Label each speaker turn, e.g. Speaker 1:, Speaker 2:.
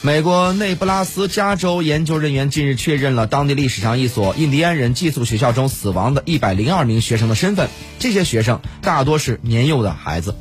Speaker 1: 美国内布拉斯加州研究人员近日确认了当地历史上一所印第安人寄宿学校中死亡的一百零二名学生的身份这些学生大多是年幼的孩子。